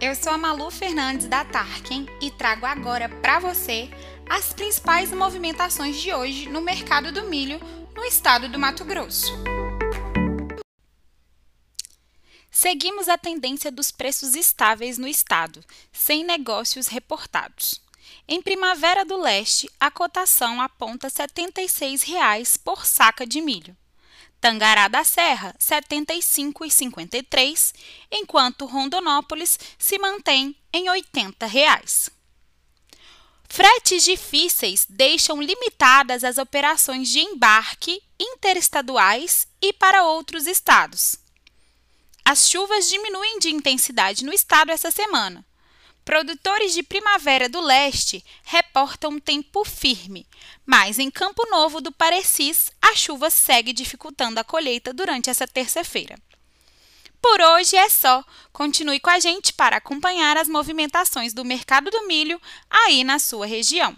eu sou a Malu Fernandes da Tarkin e trago agora para você as principais movimentações de hoje no mercado do milho no estado do Mato Grosso. Seguimos a tendência dos preços estáveis no estado, sem negócios reportados. Em Primavera do Leste, a cotação aponta R$ 76,00 por saca de milho. Tangará da Serra, R$ 75,53, enquanto Rondonópolis se mantém em 80 reais. Fretes difíceis deixam limitadas as operações de embarque interestaduais e para outros estados. As chuvas diminuem de intensidade no estado essa semana. Produtores de Primavera do Leste reportam tempo firme, mas em Campo Novo do Parecis a chuva segue dificultando a colheita durante essa terça-feira. Por hoje é só. Continue com a gente para acompanhar as movimentações do mercado do milho aí na sua região.